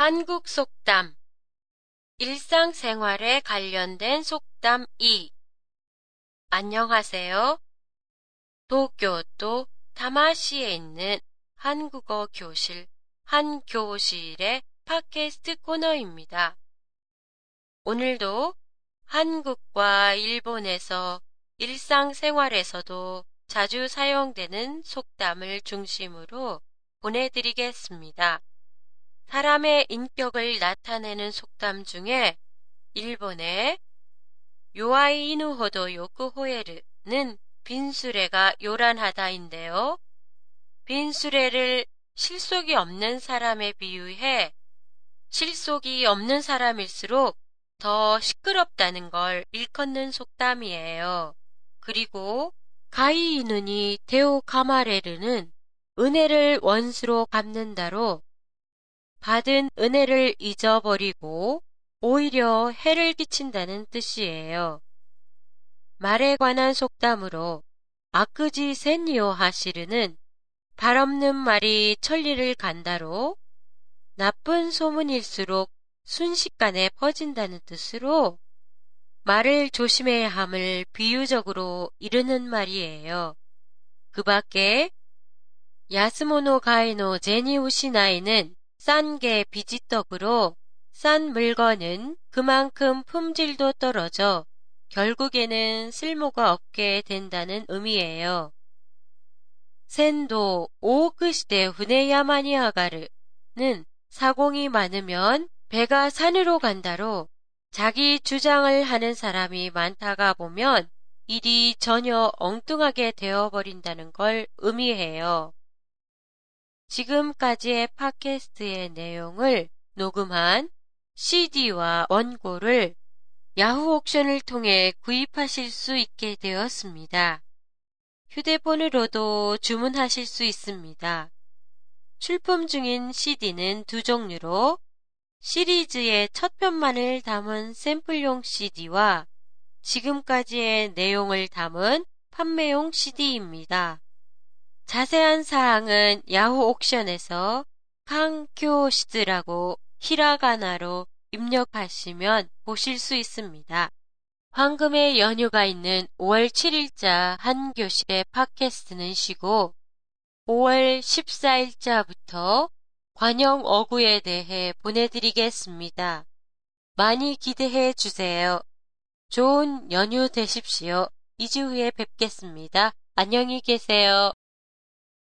한국 속담 일상생활에 관련된 속담 2 안녕하세요. 도쿄도 다마시에 있는 한국어 교실 한 교실의 팟캐스트 코너입니다. 오늘도 한국과 일본에서 일상생활에서도 자주 사용되는 속담을 중심으로 보내드리겠습니다. 사람의 인격을 나타내는 속담 중에 일본의 요아이 이누호도 요크호에르는 빈수레가 요란하다인데요. 빈수레를 실속이 없는 사람에 비유해 실속이 없는 사람일수록 더 시끄럽다는 걸 일컫는 속담이에요. 그리고 가이이누니 데오 카마레르는 은혜를 원수로 갚는다로 받은 은혜를 잊어버리고 오히려 해를 끼친다는 뜻이에요. 말에 관한 속담으로 아크지 센요 하시르는 발 없는 말이 천리를 간다로 나쁜 소문일수록 순식간에 퍼진다는 뜻으로 말을 조심해야 함을 비유적으로 이르는 말이에요. 그 밖에 야스모노 가이노 제니우시나이는 싼 게 비지떡으로 싼 물건은 그만큼 품질도 떨어져 결국에는 쓸모가 없게 된다는 의미예요. 센도 오크시대 후네야마니아가르는 사공이 많으면 배가 산으로 간다로 자기 주장을 하는 사람이 많다가 보면 일이 전혀 엉뚱하게 되어버린다는 걸 의미해요. 지금까지의 팟캐스트의 내용을 녹음한 CD와 원고를 야후 옥션을 통해 구입하실 수 있게 되었습니다. 휴대폰으로도 주문하실 수 있습니다. 출품 중인 CD는 두 종류로 시리즈의 첫 편만을 담은 샘플용 CD와 지금까지의 내용을 담은 판매용 CD입니다. 자세한 사항은 야후 옥션에서 캉교시드라고 히라가나로 입력하시면 보실 수 있습니다. 황금의 연휴가 있는 5월 7일자 한 교실의 팟캐스트는 쉬고 5월 14일자부터 관영 어구에 대해 보내드리겠습니다. 많이 기대해 주세요. 좋은 연휴 되십시오. 2주 후에 뵙겠습니다. 안녕히 계세요.